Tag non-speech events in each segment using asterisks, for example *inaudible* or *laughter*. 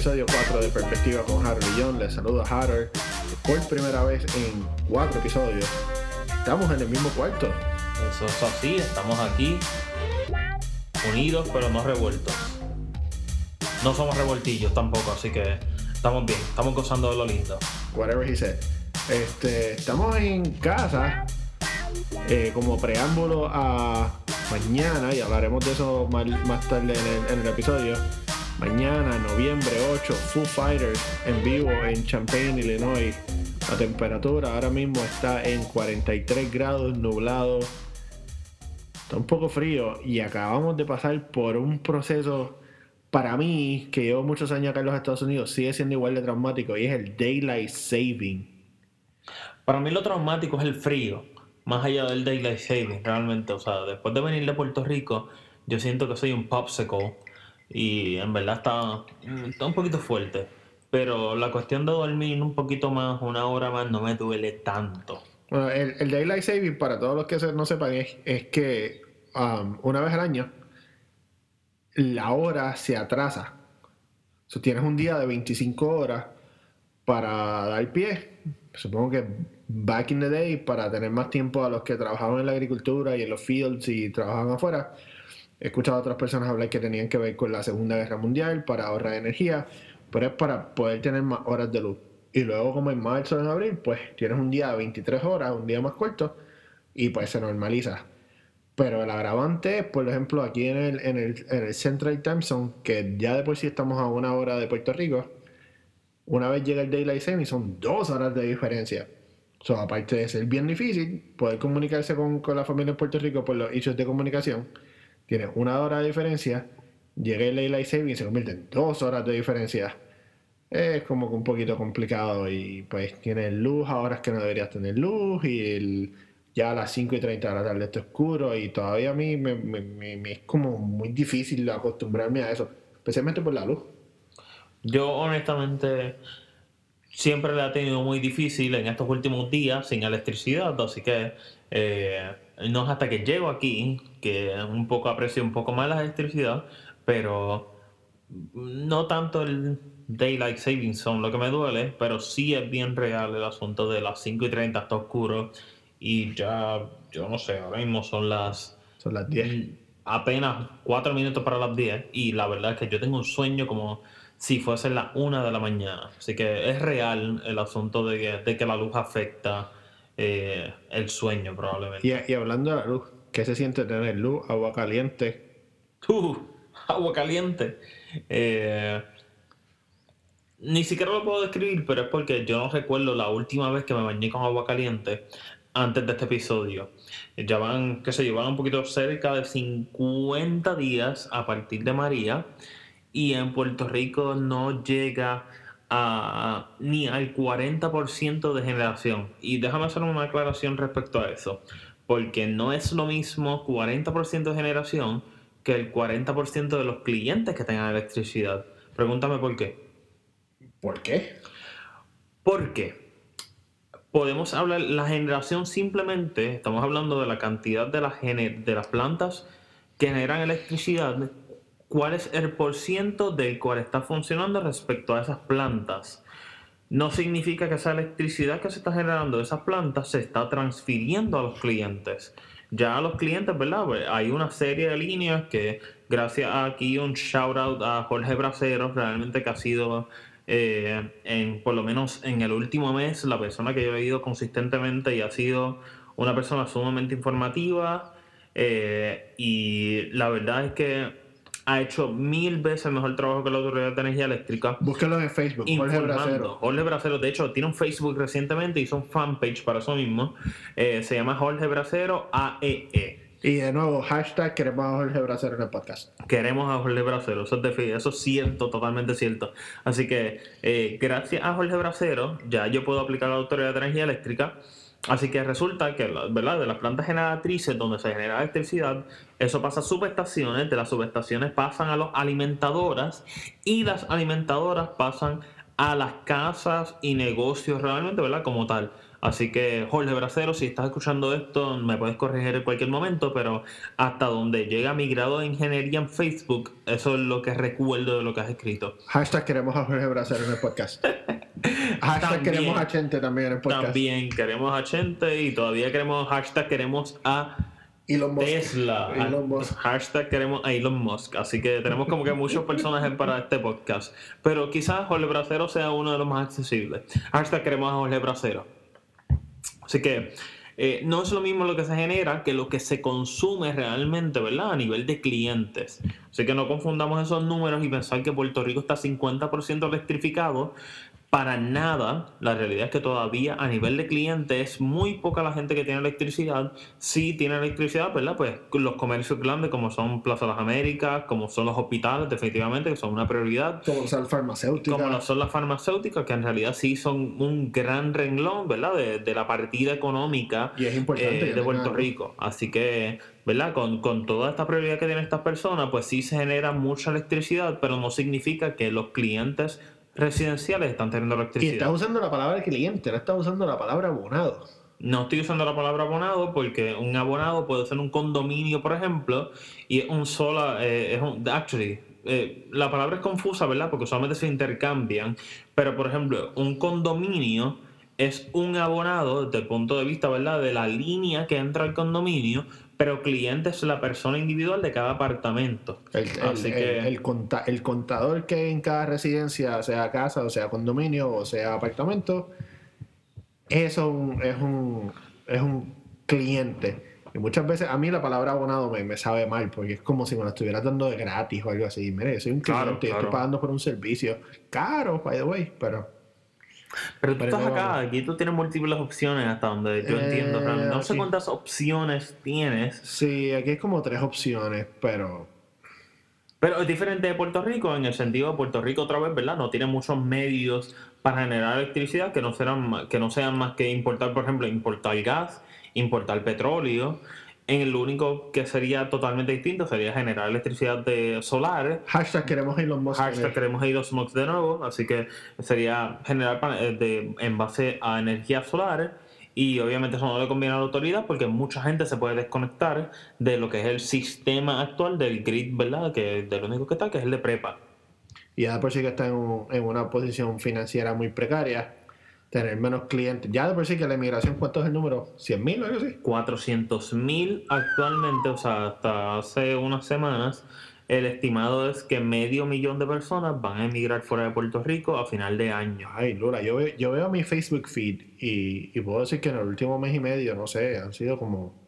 Episodio 4 de Perspectiva con Harold y John. Les saludo a Harold por primera vez en cuatro episodios. Estamos en el mismo cuarto. Eso es así, estamos aquí unidos pero no revueltos. No somos revoltillos tampoco, así que estamos bien, estamos gozando de lo lindo. Whatever he said. Este, estamos en casa eh, como preámbulo a mañana, y hablaremos de eso más, más tarde en el, en el episodio. Mañana, noviembre 8, Foo Fighters en vivo en Champaign, Illinois. La temperatura ahora mismo está en 43 grados, nublado. Está un poco frío y acabamos de pasar por un proceso, para mí, que llevo muchos años acá en los Estados Unidos, sigue siendo igual de traumático y es el Daylight Saving. Para mí lo traumático es el frío, más allá del daylight saving, realmente. O sea, después de venir de Puerto Rico, yo siento que soy un popsicle y en verdad está, está un poquito fuerte. Pero la cuestión de dormir un poquito más, una hora más, no me duele tanto. Bueno, el, el Daylight Saving, para todos los que no sepan, es, es que um, una vez al año la hora se atrasa. O sea, tienes un día de 25 horas para dar pie. Supongo que back in the day, para tener más tiempo a los que trabajaban en la agricultura y en los fields y trabajaban afuera. He escuchado a otras personas hablar que tenían que ver con la Segunda Guerra Mundial para ahorrar energía, pero es para poder tener más horas de luz. Y luego, como en marzo o en abril, pues tienes un día de 23 horas, un día más corto, y pues se normaliza. Pero el agravante por ejemplo, aquí en el, en el, en el Central Time Zone, que ya de por sí estamos a una hora de Puerto Rico, una vez llega el Daylight Saving son dos horas de diferencia. So, aparte de ser bien difícil poder comunicarse con, con la familia en Puerto Rico por los hechos de comunicación, tiene una hora de diferencia, llega el Daylight Saving y se convierte en dos horas de diferencia. Es como que un poquito complicado y pues tienes luz a horas que no deberías tener luz y ya a las 5 y 30 de la tarde está oscuro y todavía a mí me es como muy difícil acostumbrarme a eso, especialmente por la luz. Yo honestamente siempre la he tenido muy difícil en estos últimos días sin electricidad, así que eh, no es hasta que llego aquí que un poco aprecio un poco más la electricidad, pero no tanto el Daylight Saving Zone lo que me duele, pero sí es bien real el asunto de las 5 y 30 está oscuro y ya, yo no sé, ahora mismo son las Son las 10. Mm, apenas 4 minutos para las 10 y la verdad es que yo tengo un sueño como si fuese la 1 de la mañana. Así que es real el asunto de que, de que la luz afecta eh, el sueño probablemente. Y, y hablando de la luz, ¿qué se siente tener luz, agua caliente? Uh, *laughs* agua caliente. Eh, ni siquiera lo puedo describir, pero es porque yo no recuerdo la última vez que me bañé con agua caliente antes de este episodio. Ya van, qué sé yo, van un poquito cerca de 50 días a partir de María y en Puerto Rico no llega a, ni al 40% de generación. Y déjame hacer una aclaración respecto a eso, porque no es lo mismo 40% de generación que el 40% de los clientes que tengan electricidad. Pregúntame por qué. ¿Por qué? Porque podemos hablar, la generación simplemente, estamos hablando de la cantidad de, la de las plantas que generan electricidad, cuál es el porciento del cual está funcionando respecto a esas plantas. No significa que esa electricidad que se está generando de esas plantas se está transfiriendo a los clientes. Ya a los clientes, ¿verdad? Pues hay una serie de líneas que, gracias a aquí un shout out a Jorge Bracero, realmente que ha sido, eh, en, por lo menos en el último mes, la persona que yo he ido consistentemente y ha sido una persona sumamente informativa. eh, y la verdad es que ha hecho mil veces mejor trabajo que la Autoridad de Energía Eléctrica. Búsquelo en Facebook, Jorge. Bracero. Jorge Bracero, de hecho, tiene un Facebook recientemente, hizo un fanpage para eso mismo. Eh, se llama Jorge Bracero AEE. Y de nuevo, hashtag queremos a Jorge Bracero en el podcast. Queremos a Jorge Bracero, eso es, eso es cierto, totalmente cierto. Así que, eh, gracias a Jorge Bracero, ya yo puedo aplicar la Autoridad de Energía Eléctrica. Así que resulta que, ¿verdad? De las plantas generatrices donde se genera electricidad, eso pasa a subestaciones, de las subestaciones pasan a las alimentadoras y las alimentadoras pasan a las casas y negocios realmente, ¿verdad? Como tal. Así que, Jorge Bracero, si estás escuchando esto, me puedes corregir en cualquier momento, pero hasta donde llega mi grado de ingeniería en Facebook, eso es lo que recuerdo de lo que has escrito. Hashtag queremos a Jorge Bracero en el podcast. *laughs* hashtag queremos a Chente también en el podcast. También queremos a Chente y todavía queremos hashtag queremos a Elon Musk. Tesla. Elon Musk. Hashtag queremos a Elon Musk. Así que tenemos como que muchos personajes para este podcast. Pero quizás Jorge Bracero sea uno de los más accesibles. Hashtag queremos a Jorge Bracero. Así que eh, no es lo mismo lo que se genera que lo que se consume realmente, ¿verdad? A nivel de clientes. Así que no confundamos esos números y pensar que Puerto Rico está 50% electrificado para nada. La realidad es que todavía a nivel de cliente es muy poca la gente que tiene electricidad. Si tiene electricidad, ¿verdad? Pues los comercios grandes como son Plaza de las Américas, como son los hospitales, definitivamente, que son una prioridad. Como son las farmacéuticas. Como son las farmacéuticas, que en realidad sí son un gran renglón, ¿verdad? De, la partida económica y es importante, eh, de Puerto Rico. Así que, ¿verdad? Con, con toda esta prioridad que tienen estas personas, pues sí se genera mucha electricidad, pero no significa que los clientes residenciales están teniendo electricidad. Y estás usando la palabra cliente, no estás usando la palabra abonado. No estoy usando la palabra abonado porque un abonado puede ser un condominio, por ejemplo, y es un sola, eh, es un, actually, eh, la palabra es confusa, ¿verdad? Porque solamente se intercambian, pero por ejemplo, un condominio es un abonado desde el punto de vista, ¿verdad? De la línea que entra al condominio, pero cliente es la persona individual de cada apartamento. El, Así que... el, contador que en cada residencia, sea casa, o sea condominio, o sea apartamento, eso es un, es un cliente. Y muchas veces a mí la palabra abonado me, me, sabe mal, porque es como si me lo estuviera dando de gratis o algo así. Mire, soy un cliente, y estoy pagando por un servicio caro, by the way, pero pero tú estás acá, aquí tú tienes múltiples opciones hasta donde yo entiendo. No sé cuántas opciones tienes. Sí, aquí es como tres opciones, pero. Pero es diferente de Puerto Rico en el sentido de Puerto Rico otra vez, ¿verdad? No tiene muchos medios para generar electricidad que no, serán, que no sean más que importar, por ejemplo, importar gas, importar petróleo. En el único que sería totalmente distinto sería generar electricidad de solar. Hashtag queremos Elon Musk. Hashtag queremos Elon Musk de nuevo. Así que sería generar eh, de, en base a energía solar. Y obviamente eso no le conviene a la autoridad porque mucha gente se puede desconectar de lo que es el sistema actual del grid, ¿verdad? Que de lo único que está, que es el de prepa. Y ya por sí que está en, en una posición financiera muy precaria tener menos clientes. Ya de por sí que la inmigración, ¿cuánto es el número? ¿100 mil o algo así? 400 mil actualmente, o sea, hasta hace unas semanas, el estimado es que medio millón de personas van a emigrar fuera de Puerto Rico a final de año. Ay, Lula, yo, veo, yo veo mi Facebook feed y, y puedo decir que en el último mes y medio, no sé, han sido como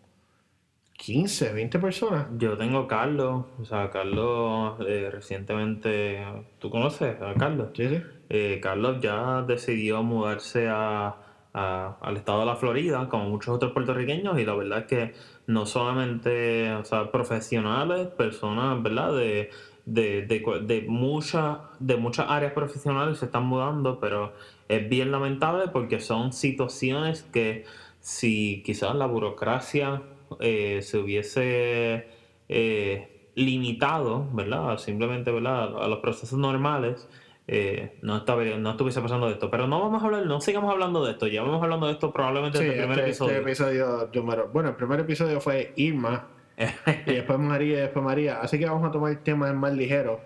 15, 20 personas. Yo tengo a Carlos, o sea, Carlos eh, recientemente, ¿tú conoces a Carlos? Sí, sí. Eh, Carlos ya decidió mudarse a, al estado de la Florida, como muchos otros puertorriqueños, y la verdad es que no solamente, o sea, profesionales, personas, ¿verdad? De, de, de, de, muchas, de muchas áreas profesionales se están mudando, pero es bien lamentable porque son situaciones que si quizás la burocracia eh, se hubiese eh, limitado, ¿verdad? Simplemente, ¿verdad? A los procesos normales, eh, no, estaba, no estuviese pasando esto. Pero no vamos a hablar, no sigamos hablando de esto. Ya vamos hablando de esto probablemente en el primer este, episodio. Este episodio bueno, el primer episodio fue Irma, *laughs* y después María, y después María. Así que vamos a tomar temas más ligeros.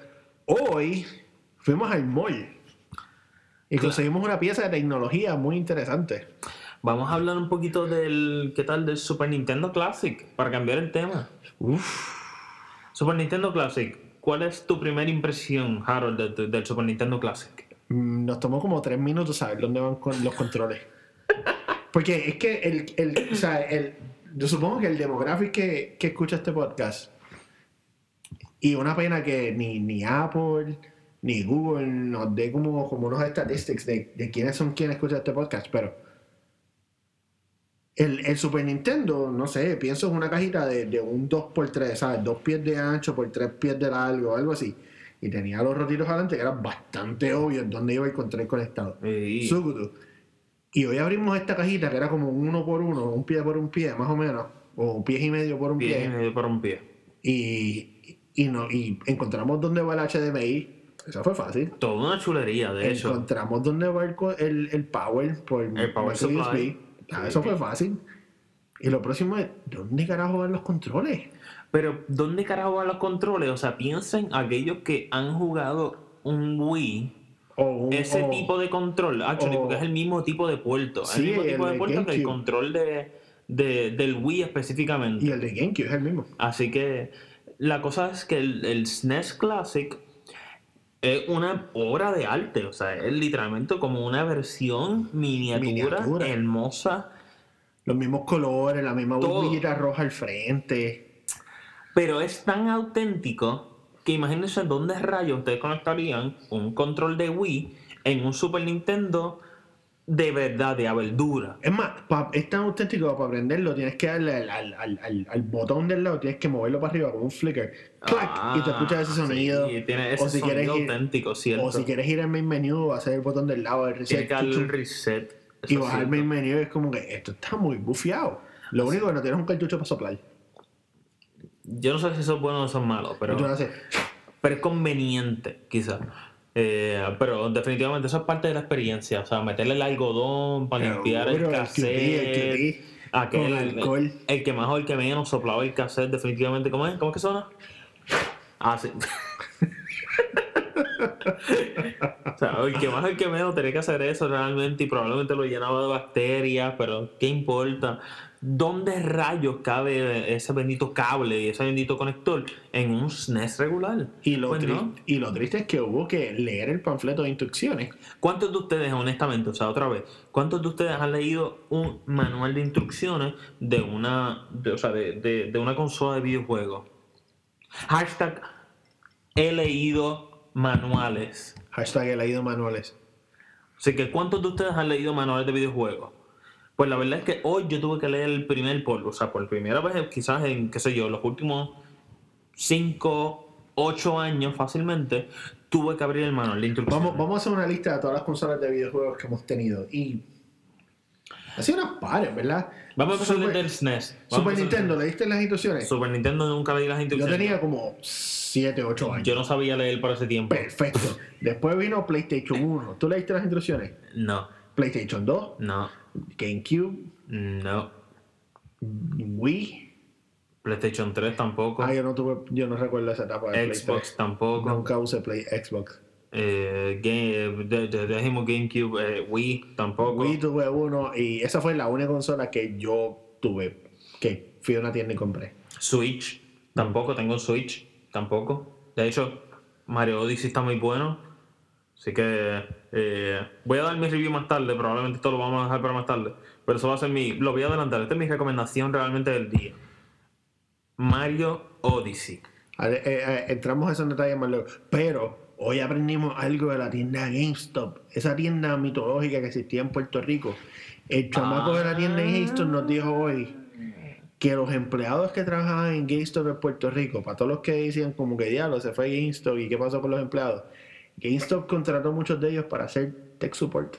Hoy fuimos al mall y conseguimos una pieza de tecnología muy interesante. Vamos a hablar un poquito del, ¿qué tal? Del Super Nintendo Classic, para cambiar el tema. Super Nintendo Classic, ¿cuál es tu primera impresión, Harold, del Super Nintendo Classic? Mm, nos tomó como tres minutos saber dónde van con los controles. Porque es que el, el, o sea, el, yo supongo que el demográfico que, que, escucha este podcast, y una pena que ni, ni Apple ni Google nos dé como, como unos statistics de, de quiénes son quienes escuchan este podcast, pero el, Super Nintendo, no sé, pienso en una cajita de, un 2x3, ¿sabes? Dos pies de ancho por tres pies de largo, algo así. Y tenía los rotitos adelante que era bastante obvio en dónde iba el control conectado. Sí. Y hoy abrimos esta cajita que era como un uno por uno, un pie por un pie, más o menos. O un pie y medio por un pie. Pie y medio por un pie. Y, y, no, y encontramos dónde va el HDMI. Eso fue fácil. Toda una chulería, de hecho. Encontramos dónde va el, el, power por el power supply Eso fue fácil. Y lo próximo es, ¿dónde carajo van los controles? Pero, ¿dónde carajo van los controles? O sea, piensen aquellos que han jugado un Wii. O un- Ese o- tipo de control, actually, o- porque es el mismo tipo de puerto. Sí, el mismo el tipo de puerto que el control de, de- del Wii específicamente. Y el de GameCube es el mismo. Así que la cosa es que el, el SNES Classic es una obra de arte, o sea, es literalmente como una versión miniatura, Miniatura. hermosa, Los mismos colores, la misma Todo. bombillita roja al frente. pero es tan auténtico que imagínense dónde rayos ustedes conectarían un control de Wii en un Super Nintendo de verdad, de verdura. Es más, pa- es tan auténtico para prenderlo tienes que darle al, al- al- al- al botón del lado, tienes que moverlo para arriba como un flicker. ¡Clac! y te escuchas ese Ah, sonido. sí, tiene ese o si quieres sonido ir, auténtico, ¿cierto? o si quieres ir al main menu, hacer el botón del lado, el Tiene reset, que el reset. y bajar el sí. main menu es como que esto está muy bufiado. Lo único que no tienes un cartucho para soplar. Yo no sé si eso es bueno o eso es malo, pero... Yo no sé. pero es conveniente, quizás. Eh, pero definitivamente eso es parte de la experiencia. O sea, meterle el algodón para limpiar el el cassette. El aquel, el, alcohol. el que más o el que menos soplaba el cassette, definitivamente. ¿Cómo es? ¿Cómo es que suena? Ah, sí. *laughs* o sea, el que más o el que menos tenía que hacer eso realmente y probablemente lo llenaba de bacterias, pero ¿qué importa? ¿Dónde rayos cabe ese bendito cable y ese bendito conector en un SNES regular? Y lo, Pues no. y lo triste es que hubo que leer el panfleto de instrucciones. ¿Cuántos de ustedes, honestamente, o sea, otra vez, cuántos de ustedes han leído un manual de instrucciones de una, de- o sea, de, de- de una consola de videojuegos? Hashtag he leído manuales. Hashtag he leído manuales. Así que, ¿cuántos de ustedes han leído manuales de videojuegos? Pues la verdad es que hoy yo tuve que leer el primer por, o sea, por primera vez, quizás en, qué sé yo, los últimos 5, 8 años fácilmente, tuve que abrir el manual de. Vamos, vamos a hacer una lista de todas las consolas de videojuegos que hemos tenido. Y. Ha sido unas pares, ¿verdad? Vamos a empezar Super, desde el SNES. Vamos Super empezar Nintendo, ¿leíste las instrucciones? Super Nintendo nunca leí las Yo instrucciones. tenía como 7, 8 años. Yo no sabía leer por ese tiempo. Perfecto. Después vino PlayStation 1. ¿Tú leíste las instrucciones? No, PlayStation 2, no, GameCube, no. Wii. PlayStation 3 tampoco. Ah, yo no tuve, yo no recuerdo esa etapa de Xbox tampoco. Nunca usé Play Xbox. Eh, game, de, de- dijimos GameCube, eh, Wii tampoco. Wii tuve uno y esa fue la única consola que yo tuve. Que fui a una tienda y compré. Switch tampoco. Tengo un Switch tampoco. De hecho, Mario Odyssey está muy bueno. Así que eh, voy a dar mi review más tarde. Probablemente esto lo vamos a dejar para más tarde. Pero eso va a ser mi. Lo voy a adelantar. Esta es mi recomendación realmente del día. Mario Odyssey. Eh, eh, entramos a esos detalles más luego. Pero hoy aprendimos algo de la tienda GameStop. Esa tienda mitológica que existía en Puerto Rico. El chamaco de la tienda GameStop nos dijo hoy que los empleados que trabajaban en GameStop en Puerto Rico, para todos los que decían como que diablo, se fue GameStop y qué pasó con los empleados, GameStop contrató muchos de ellos para hacer tech support.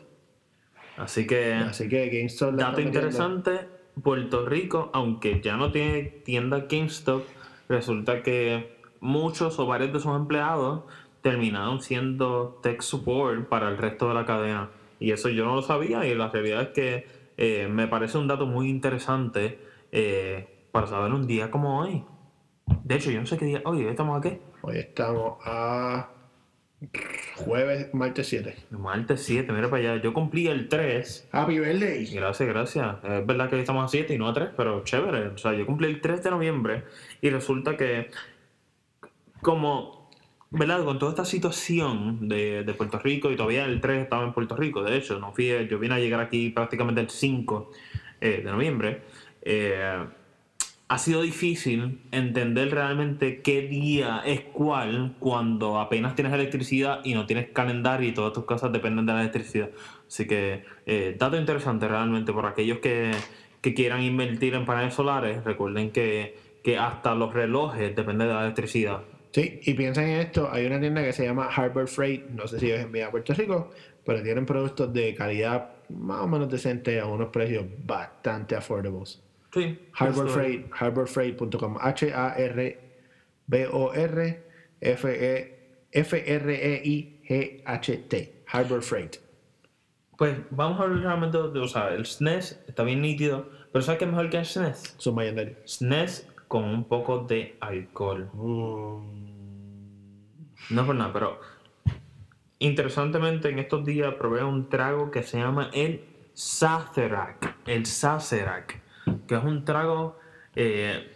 Así que. Así que GameStop le Dato interesante, Puerto Rico, aunque ya no tiene tienda GameStop, resulta que muchos o varios de sus empleados terminaron siendo tech support para el resto de la cadena. Y eso yo no lo sabía y la realidad es que eh, me parece un dato muy interesante eh, para saber un día como hoy. De hecho, yo no sé qué día. Oye, estamos aquí. Hoy estamos a jueves, martes 7. Martes 7, mira para allá. Yo cumplí el 3 Happy birthday. Gracias, gracias. Es verdad que hoy estamos a 7 y no a 3, pero chévere. O sea, yo cumplí el 3 de noviembre y resulta que, como, ¿verdad? Con toda esta situación de, de Puerto Rico y todavía el 3 estaba en Puerto Rico, de hecho, no fui, yo vine a llegar aquí prácticamente el 5 eh, de noviembre. eh, ha sido difícil entender realmente qué día es cuál cuando apenas tienes electricidad y no tienes calendario y todas tus cosas dependen de la electricidad. Así que, eh, dato interesante realmente por aquellos que, quieran invertir en paneles solares, recuerden que, que hasta los relojes dependen de la electricidad. Sí, y piensen en esto, hay una tienda que se llama Harbor Freight, no sé si es enviada a Puerto Rico, pero tienen productos de calidad más o menos decente a unos precios bastante affordables. Sí. Harbor Freight, harborfreight.com, H-A-R-B-O-R F-R-E-I-G-H-T, Harbor Freight. Pues vamos a hablar realmente de, o sea, el SNES está bien nítido, pero ¿sabes qué es mejor que el SNES? Son legendarios. SNES con un poco de alcohol. No por nada, pero interesantemente en estos días probé un trago que se llama el Sazerac. El Sazerac, que es un trago... Eh,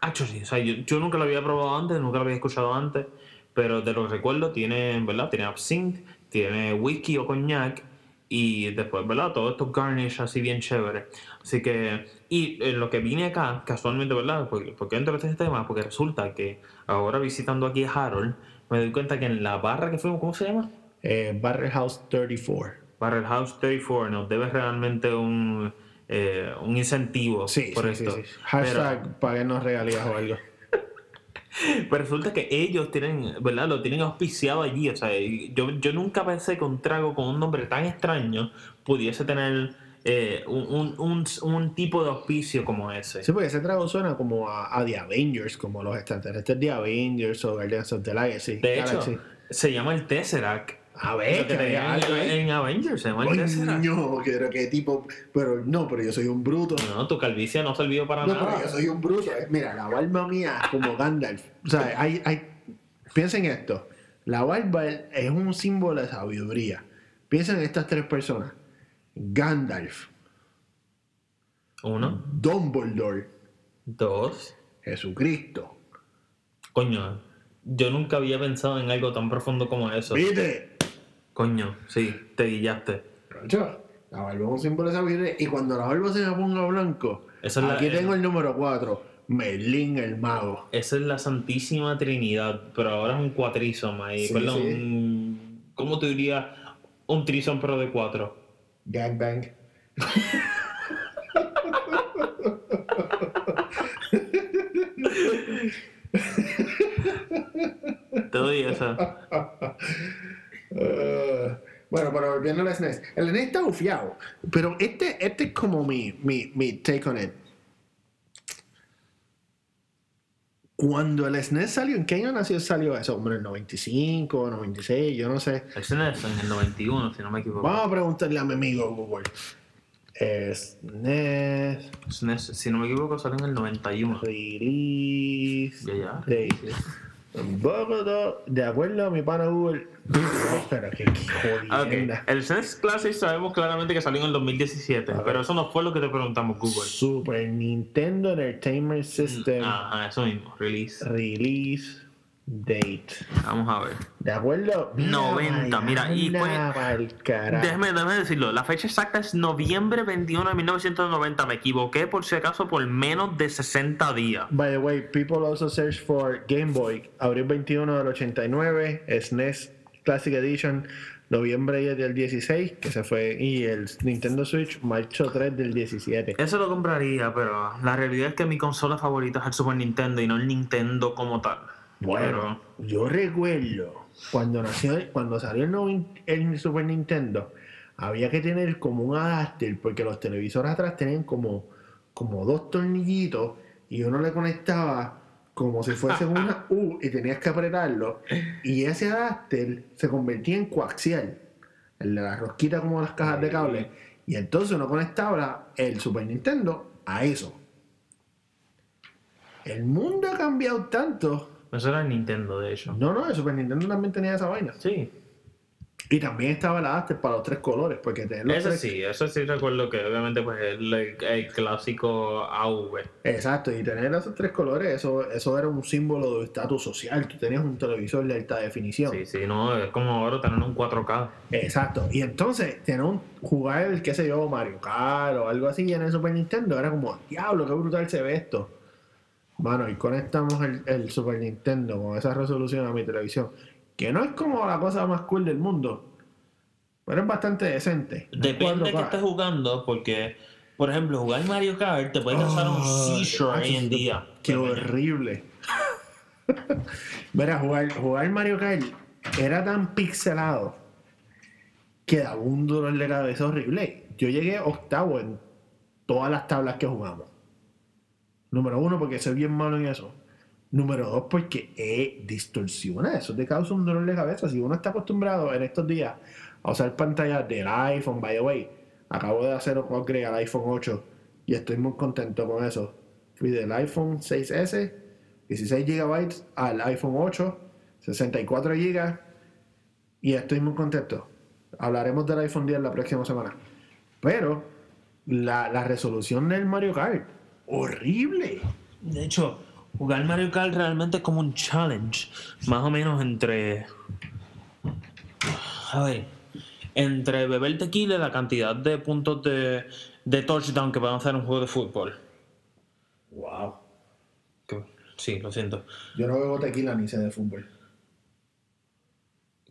Hacho, sí, o sea, yo, yo nunca lo había probado antes, nunca lo había escuchado antes, pero de lo que recuerdo tiene, ¿verdad? Tiene absinthe, tiene whisky o coñac y después, ¿verdad? Todo esto garnish así bien chévere. Así que, y en lo que vine acá, casualmente, ¿verdad? ¿Por, por qué entro en este tema? Porque resulta que ahora visitando aquí a Harold, me doy cuenta que en la barra que fuimos, ¿cómo se llama? Eh, Barrel House 34. Barrel House 34 nos debe realmente un, eh, un incentivo Sí, por sí, esto. sí. Hashtag paguenos regalías o algo. *laughs* Pero resulta que ellos tienen, ¿verdad? Lo tienen auspiciado allí. O sea, yo, yo nunca pensé que un trago con un nombre tan extraño pudiese tener eh, un, un, un, un tipo de auspicio como ese. Sí, porque ese trago suena como a, a The Avengers, como los extraterrestres de Avengers o Guardians of the Galaxy. De hecho, Galaxy. se llama el Tesseract. A ver, que que algo en, en Avengers, se. Coño, que qué tipo. Pero no, pero yo soy un bruto. No, tu calvicie no sirvió para No, nada. pero yo soy un bruto. eh. Mira, la barba mía es como Gandalf. O sea, hay, hay... piensen esto. La barba es un símbolo de sabiduría. Piensen en estas tres personas. Gandalf, Uno, Dumbledore, dos. Jesucristo. Coño, yo nunca había pensado en algo tan profundo como eso. ¿Viste? Coño, sí, te guillaste. Concho, la barba es un símbolo de sabiduría. Y cuando la barba se me ponga blanco, Esa es la- aquí tengo el número 4. Merlín el mago. Esa es la Santísima Trinidad, pero ahora es un cuatrizom ahí. Sí, Perdón, sí. un- ¿cómo te diría? Un trison pero de cuatro. Gangbang. Te doy esa. Eh, bueno, pero volviendo al SNES. El SNES está bufiado. Pero este, este es como mi, mi, mi take on it. Cuando el SNES salió, ¿en qué año nació, salió eso? Hombre, en el 95, 96, yo no sé. El SNES en el 91, si no me equivoco. Vamos a preguntarle a mi amigo Google. SNES SNES, si no me equivoco, salió en el 91. release Ya, ya. date. Bogotá, de acuerdo a mi pana Google. *laughs* Pero qué Ah, Ok, jodienda. el SNES Classic sabemos claramente que salió en el 2017, ver. pero eso no fue lo que te preguntamos, Google. Super Nintendo Entertainment System Ajá, eso mismo, release. Release Date. Vamos a ver. ¿De acuerdo? 90, mira, y carajo. Déjame, déjame decirlo, la fecha exacta es noviembre 21 de 1990. Me equivoqué por si acaso por menos de 60 días. By the way, people also search for Game Boy. Abril 21 del 89, SNES Classic Edition, noviembre 10 del 16, que se fue, y el Nintendo Switch, marzo 3 del 17. Eso lo compraría, pero la realidad es que mi consola favorita es el Super Nintendo y no el Nintendo como tal. Bueno, yo recuerdo cuando nació, cuando salió el, noven- el Super Nintendo, había que tener como un adapter, porque los televisores atrás tenían como, como dos tornillitos y uno le conectaba como si fuese *laughs* una U y tenías que apretarlo. Y ese adapter se convertía en coaxial, el de la rosquita como las cajas de cable. Y entonces uno conectaba el Super Nintendo a eso. El mundo ha cambiado tanto. Eso era el Nintendo, de hecho. No, no, el Super Nintendo también tenía esa vaina. Sí, Y también estaba el adapter para los tres colores, porque tener los eso tres- sí, eso sí recuerdo que obviamente pues el, el clásico AV. Exacto, y tener esos tres colores, eso, eso era un símbolo de estatus social. Tú tenías un televisor de alta definición. Sí, sí, no, es como ahora tener un 4K. Exacto. Y entonces, tener un jugar, qué sé yo, Mario Kart o algo así en el Super Nintendo era como, diablo, qué brutal se ve esto. Mano, y conectamos el, el Super Nintendo con esa resolución a mi televisión. Que no es como la cosa más cool del mundo. Pero es bastante decente. Depende de 4K. que estés jugando, porque, por ejemplo, jugar Mario Kart te puede causar un Ah, seizure hoy en día. Qué horrible. *laughs* Mira, jugar, jugar Mario Kart era tan pixelado que daba un dolor de cabeza horrible. Yo llegué octavo en todas las tablas que jugamos. Número uno, porque soy bien malo en eso. Número dos, porque eh, distorsiona. Eso te causa un dolor de cabeza. Si uno está acostumbrado en estos días a usar pantalla del iPhone, by the way. Acabo de hacer un upgrade al iPhone 8 y estoy muy contento con eso. Fui del iPhone 6S, 16 GB al iPhone 8, 64 GB y estoy muy contento. Hablaremos del iPhone 10 la próxima semana. Pero la resolución del Mario Kart, horrible. De hecho, jugar Mario Kart realmente es como un challenge. Más o menos entre. A ver. Entre beber tequila y la cantidad de puntos de, de touchdown que van a hacer en un juego de fútbol. Wow. Sí, lo siento. Yo no bebo tequila ni sé de fútbol.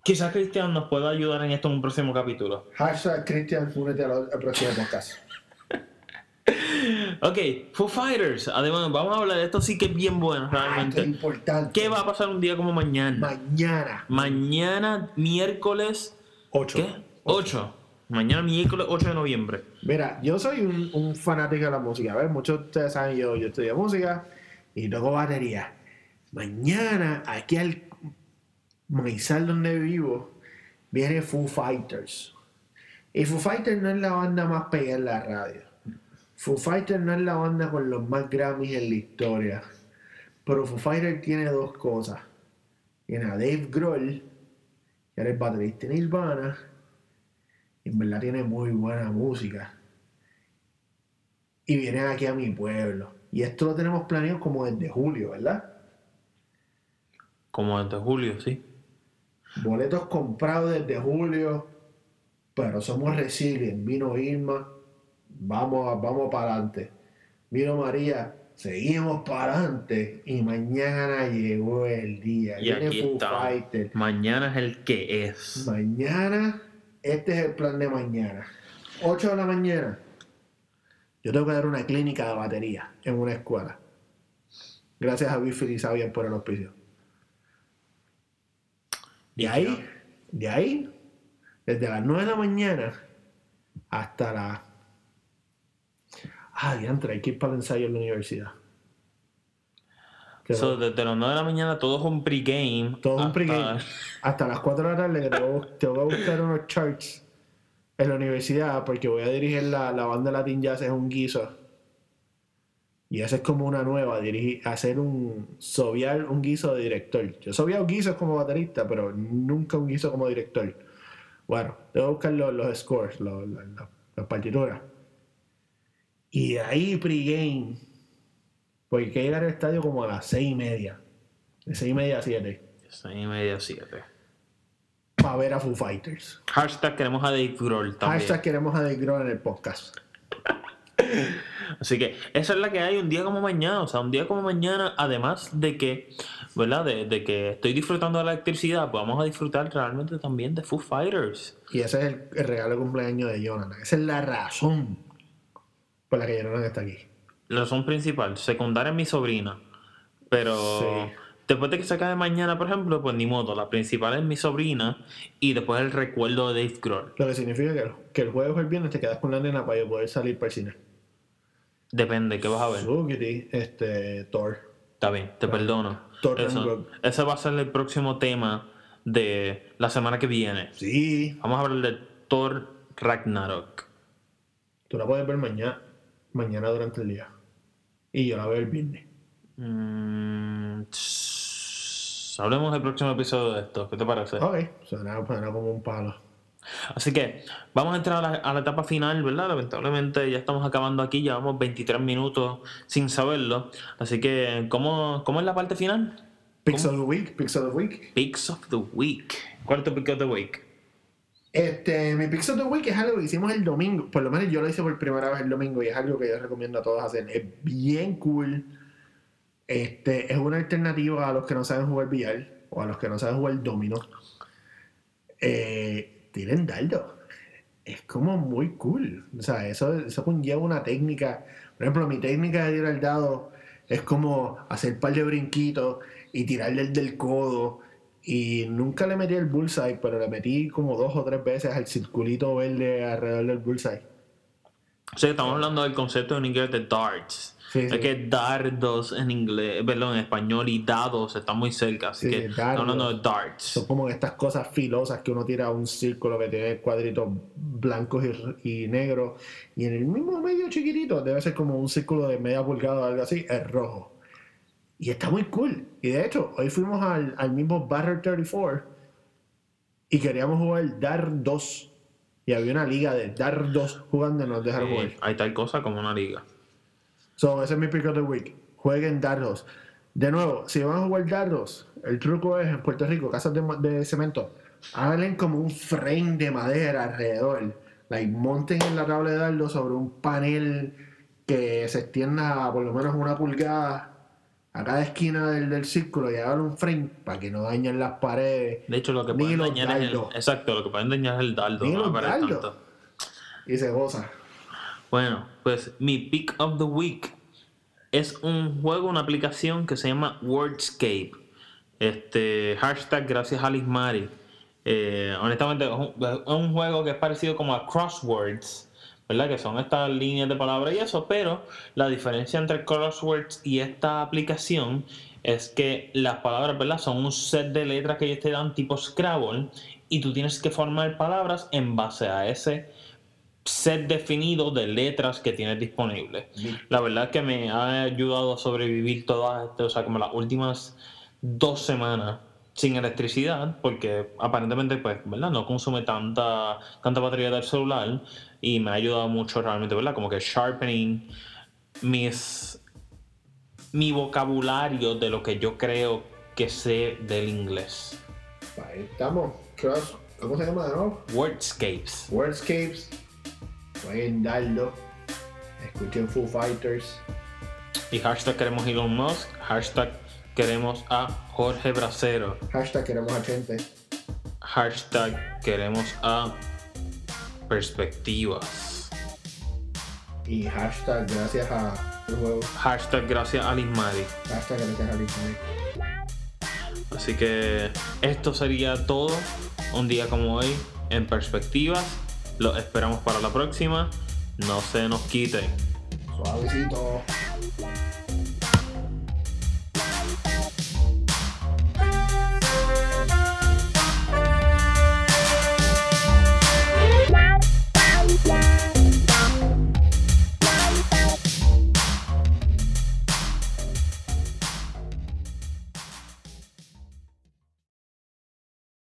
Quizás Cristian nos pueda ayudar en esto en un próximo capítulo. Hashtag Cristian, únete al próximo podcast. Ok, Foo Fighters. Además, vamos a hablar de esto, sí que es bien bueno es realmente. importante. ¿Qué va a pasar un día como mañana? Mañana, Mañana, miércoles. 8. ¿Qué? 8. Mañana, miércoles 8 de noviembre. Mira, yo soy un, un fanático de la música. ¿ves? Muchos de ustedes saben, yo, yo estudio música y toco batería. Mañana, aquí al maizal donde vivo, viene Foo Fighters. Y Foo Fighters no es la banda más pegada en la radio. Foo Fighters no es la banda con los más Grammys en la historia. Pero Foo Fighters tiene dos cosas. Tiene a Dave Grohl, que era el baterista en Nirvana, y en verdad tiene muy buena música. Y vienen aquí a mi pueblo. Y esto lo tenemos planeado como desde julio, ¿verdad? Como desde julio, sí. Boletos comprados desde julio, pero somos resilientes. Vino Irma, vamos, vamos para adelante. Vino María, seguimos para adelante. Y mañana llegó el día. Y Viene aquí Foo. Fighters. Mañana es el que es. Mañana, este es el plan de mañana. 8 de la mañana. Yo tengo que dar una clínica de batería en una escuela. Gracias a Biffy y Xavier por el auspicio. De ahí, de ahí, desde las 9 de la mañana hasta las. Ah, diantre, hay que ir para el ensayo en la universidad. So, desde las 9 de la mañana todo es un pregame. Todo un hasta- pregame. Hasta las 4 de la tarde que tengo, tengo que buscar unos charts en la universidad porque voy a dirigir la, la banda Latin Jazz, es un guiso. Y esa es como una nueva, dirigir, hacer un soviar un guiso de director. Yo soviar guisos como baterista, pero nunca un guiso como director. Bueno, tengo que buscar los, los scores, los, los- los- las partituras. Y de ahí pregame. Porque hay que llegar al estadio como a las 6 y media. De 6 y media a 7 Seis y media, siete. para ver a Foo Fighters. Hashtag queremos a Dave Grohl también. Hashtag queremos a Dave Grohl en el podcast. *laughs* Así que esa es la que hay un día como mañana. O sea, un día como mañana, además de que, ¿verdad? De, de que estoy disfrutando de la electricidad, pues vamos a disfrutar realmente también de Foo Fighters. Y ese es el, el regalo de cumpleaños de Jonathan. Esa es la razón por la que Jonathan está aquí. La razón principal, secundaria es mi sobrina. Pero Sí. después de que se acabe mañana, por ejemplo, pues ni modo. La principal es mi sobrina y después el recuerdo de Dave Grohl. Lo que significa que, que el jueves o el viernes te quedas con la nena para poder salir para el cine. Depende, ¿qué vas a ver? Suzuki, este, Thor. Está bien, te perdono. Thor Eso- ese va a ser el próximo tema de la semana que viene. Sí, Vamos a hablar de Thor Ragnarok. tú la puedes ver mañana, mañana durante el día. Y yo la veo el viernes. Mm, hablemos del próximo episodio de esto. ¿Qué te parece? Ok, suena, suena como un palo. Así que vamos a entrar a la, a la etapa final, ¿verdad? Lamentablemente ya estamos acabando aquí, llevamos 23 minutos sin saberlo. Así que, ¿cómo, cómo es la parte final? Pixel of the Week, Pixel of the Week. Picks of the Week. ¿Cuál es tu pick of the week? Este, mi Pixel of the Week es algo que hicimos el domingo. Por lo menos yo lo hice por primera vez el domingo y es algo que yo recomiendo a todos hacer. Es bien cool. Este, es una alternativa a los que no saben jugar billar o a los que no saben jugar domino. Eh, tienen dardo. Es como muy cool. O sea, eso, eso conlleva una técnica. Por ejemplo, mi técnica de tirar el dado es como hacer un par de brinquitos y tirarle el del codo. Y nunca le metí el bullseye, pero le metí como dos o tres veces al circulito verde alrededor del bullseye. O sea, estamos hablando del concepto en inglés de darts. Sí, es sí. que dardos en inglés, perdón, en español y dados están muy cerca, así Sí, que dardos. estamos hablando de darts. Son como estas cosas filosas que uno tira a un círculo que tiene cuadritos blancos y, y negros. Y en el mismo medio chiquitito, debe ser como un círculo de media pulgada o algo así, es rojo. Y está muy cool. Y de hecho, hoy fuimos al, al mismo Battle 34 y queríamos jugar Dar 2. Y había una liga de Dar 2 jugando y nos dejaron Sí, jugar. hay tal cosa como una liga. So, ese es mi pick of the week. Jueguen dardos. De nuevo, si van a jugar dardos, el truco es en Puerto Rico, casas de, de cemento, háganle como un frame de madera alrededor. Like, monten en la tabla de dardos sobre un panel que se extienda por lo menos una pulgada a cada esquina del, del círculo y hagan un frame para que no dañen las paredes. De hecho, lo que pueden dañar es el, exacto, lo que pueden dañar es el dardo, Ni no dardos. tanto. Y se goza. Bueno, pues mi pick of the week es un juego, una aplicación que se llama Wordscape. Este hashtag gracias a Mari. Eh, honestamente es un, es un juego que es parecido como a Crosswords, ¿verdad? Que son estas líneas de palabras y eso, pero la diferencia entre Crosswords y esta aplicación es que las palabras, ¿verdad? Son un set de letras que ellos te dan tipo Scrabble y tú tienes que formar palabras en base a ese set definido de letras que tienes disponible. La verdad es que me ha ayudado a sobrevivir todas, o sea, como las últimas dos semanas sin electricidad, porque aparentemente, pues, ¿verdad? No consume tanta, tanta batería del celular y me ha ayudado mucho realmente, ¿verdad? Como que sharpening mis, mi vocabulario de lo que yo creo que sé del inglés. Ahí estamos. ¿Cómo se llama de nuevo? Wordscapes. Wordscapes. Jueguen dardo. Escuchen Foo Fighters. Y hashtag queremos Elon Musk, hashtag queremos a Jorge Bracero, Hashtag queremos a gente. hashtag queremos a Perspectivas, Y hashtag gracias a el juego. hashtag gracias a Lismari. Hashtag gracias a Disney. Así que esto sería todo un día como hoy en Perspectivas. Los esperamos para la próxima. No se nos quiten. Suavecito.